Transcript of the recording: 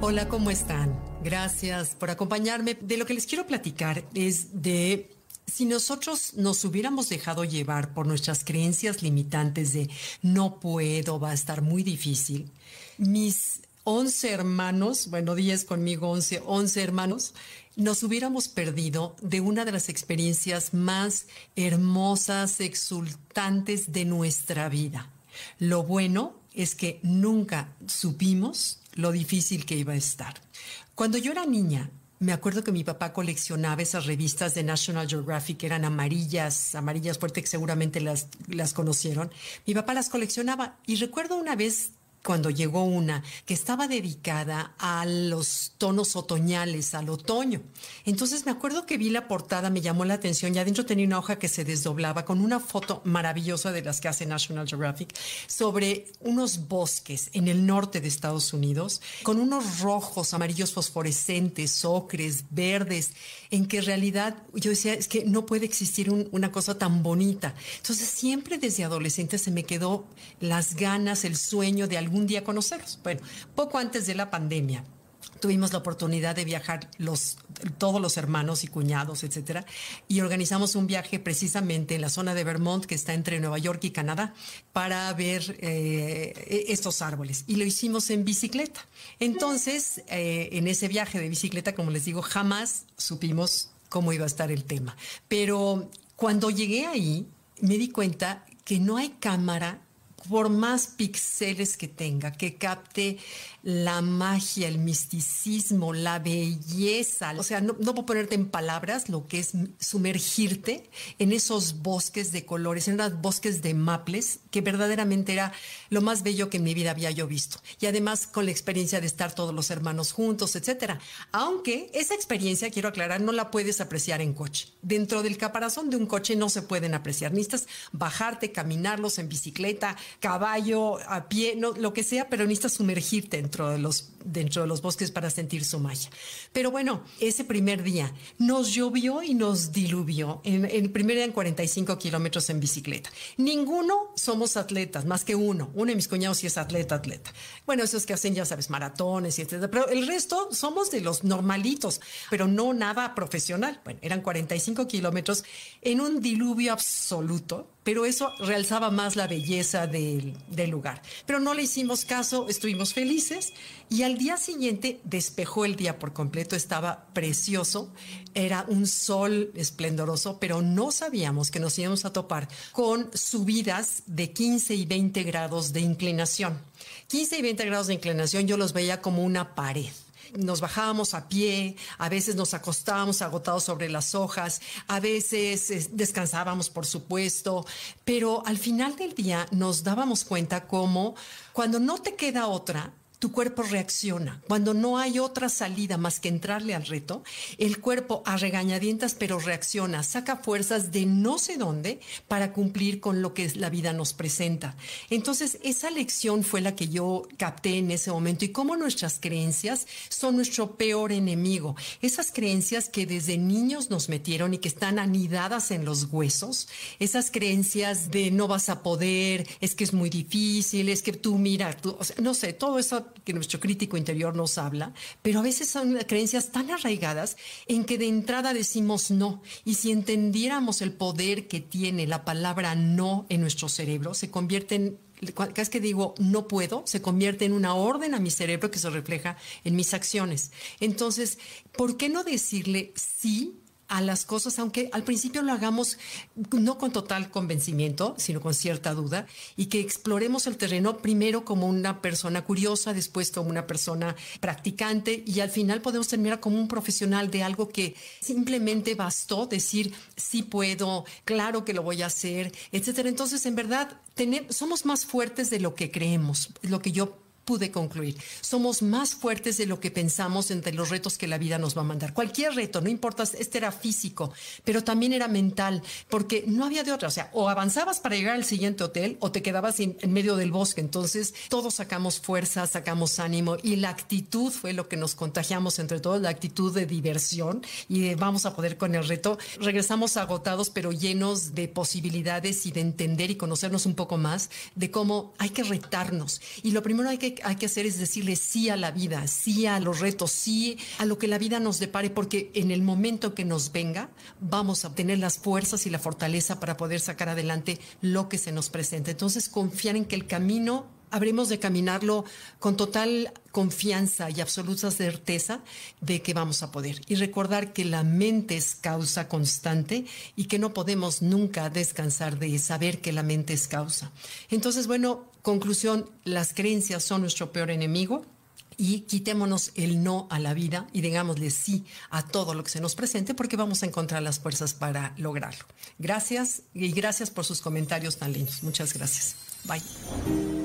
Hola, ¿cómo están? Gracias por acompañarme. De lo que les quiero platicar es de si nosotros nos hubiéramos dejado llevar por nuestras creencias limitantes de no puedo, va a estar muy difícil, mis 11 hermanos, bueno, 10 conmigo, 11, 11 hermanos, nos hubiéramos perdido de una de las experiencias más hermosas, exultantes de nuestra vida. Lo bueno es que nunca supimos lo difícil que iba a estar. Cuando yo era niña, me acuerdo que mi papá coleccionaba esas revistas de National Geographic, que eran amarillas, amarillas fuerte, que seguramente las, las conocieron. Mi papá las coleccionaba y recuerdo una vez cuando llegó una que estaba dedicada a los tonos otoñales, al otoño. Entonces me acuerdo que vi la portada, me llamó la atención y adentro tenía una hoja que se desdoblaba con una foto maravillosa de las que hace National Geographic sobre unos bosques en el norte de Estados Unidos, con unos rojos, amarillos fosforescentes, ocres, verdes, en que en realidad yo decía, es que no puede existir una cosa tan bonita. Entonces siempre desde adolescente se me quedó las ganas, el sueño de algún día conocerlos. Bueno, poco antes de la pandemia, tuvimos la oportunidad de viajar los, todos los hermanos y cuñados, etcétera, y organizamos un viaje precisamente en la zona de Vermont, que está entre Nueva York y Canadá, para ver eh, estos árboles. Y lo hicimos en bicicleta. Entonces, eh, en ese viaje de bicicleta, como les digo, jamás supimos cómo iba a estar el tema. Pero cuando llegué ahí, me di cuenta que no hay cámara por más píxeles que tenga, que capte la magia, el misticismo, la belleza. O sea, no, puedo ponerte en palabras lo que es sumergirte en esos bosques de colores, en esos bosques de maples, que verdaderamente era lo más bello que en mi vida había yo visto. Y además con la experiencia de estar todos los hermanos juntos, etcétera. Aunque esa experiencia, quiero aclarar, no la puedes apreciar en coche. Dentro del caparazón de un coche no se pueden apreciar. Necesitas bajarte, caminarlos en bicicleta, caballo, a pie, no, lo que sea, pero necesitas sumergirte dentro de los dentro de los bosques para sentir su magia. Pero bueno, ese primer día nos llovió y nos diluvió. En, el primer día en 45 kilómetros en bicicleta. Ninguno somos atletas, más que uno. Uno de mis cuñados sí es atleta, atleta. Bueno, esos que hacen, ya sabes, maratones y etcétera. Pero el resto somos de los normalitos, pero no nada profesional. Bueno, eran 45 kilómetros en un diluvio absoluto pero eso realzaba más la belleza del, lugar. Pero no le hicimos caso, estuvimos felices y al día siguiente despejó el día por completo, estaba precioso, era un sol esplendoroso, pero no sabíamos que nos íbamos a topar con subidas de 15 y 20 grados de inclinación. 15 y 20 grados de inclinación yo los veía como una pared nos bajábamos a pie, a veces nos acostábamos agotados sobre las hojas, a veces descansábamos, por supuesto, pero al final del día nos dábamos cuenta cómo cuando no te queda otra, tu cuerpo reacciona. Cuando no hay otra salida más que entrarle al reto, el cuerpo a regañadientas pero reacciona, saca fuerzas de no sé dónde para cumplir con lo que la vida nos presenta. Entonces, esa lección fue la que yo capté en ese momento y cómo nuestras creencias son nuestro peor enemigo. Esas creencias que desde niños nos metieron y que están anidadas en los huesos, esas creencias de no vas a poder, es que es muy difícil, es que tú mira, tú, no sé, todo eso que nuestro crítico interior nos habla, pero a veces son creencias tan arraigadas en que de entrada decimos no. Y si entendiéramos el poder que tiene la palabra no en nuestro cerebro, se convierte en cada vez que digo no puedo, se convierte en una orden a mi cerebro que se refleja en mis acciones. Entonces, ¿por qué no decirle sí a las cosas, aunque al principio lo hagamos no con total convencimiento, sino con cierta duda, y que exploremos el terreno primero como una persona curiosa, después como una persona practicante, y al final podemos terminar como un profesional de algo que simplemente bastó decir, sí puedo, claro que lo voy a hacer, etcétera. Entonces, en verdad, somos más fuertes de lo que creemos, lo que yo pude concluir. Somos más fuertes de lo que pensamos entre los retos que la vida nos va a mandar. Cualquier reto, no importa, este era físico, pero también era mental, porque no había de otra. O sea, o avanzabas para llegar al siguiente hotel o te quedabas en, medio del bosque. Entonces, todos sacamos fuerza, sacamos ánimo y la actitud fue lo que nos contagiamos entre todos, la actitud de diversión y vamos a poder con el reto. Regresamos agotados, pero llenos de posibilidades y de entender y conocernos un poco más de cómo hay que retarnos. Y lo primero hay que hay que hacer es decirle sí a la vida, sí a los retos, sí a lo que la vida nos depare, porque en el momento que nos venga, vamos a tener las fuerzas y la fortaleza para poder sacar adelante lo que se nos presenta. Entonces, confiar en que el camino habremos de caminarlo con total confianza y absoluta certeza de que vamos a poder. Y recordar que la mente es causa constante y que no podemos nunca descansar de saber que la mente es causa. Entonces, bueno, conclusión, las creencias son nuestro peor enemigo y quitémonos el no a la vida y digámosle sí a todo lo que se nos presente porque vamos a encontrar las fuerzas para lograrlo. Gracias y gracias por sus comentarios tan lindos. Muchas gracias. Bye.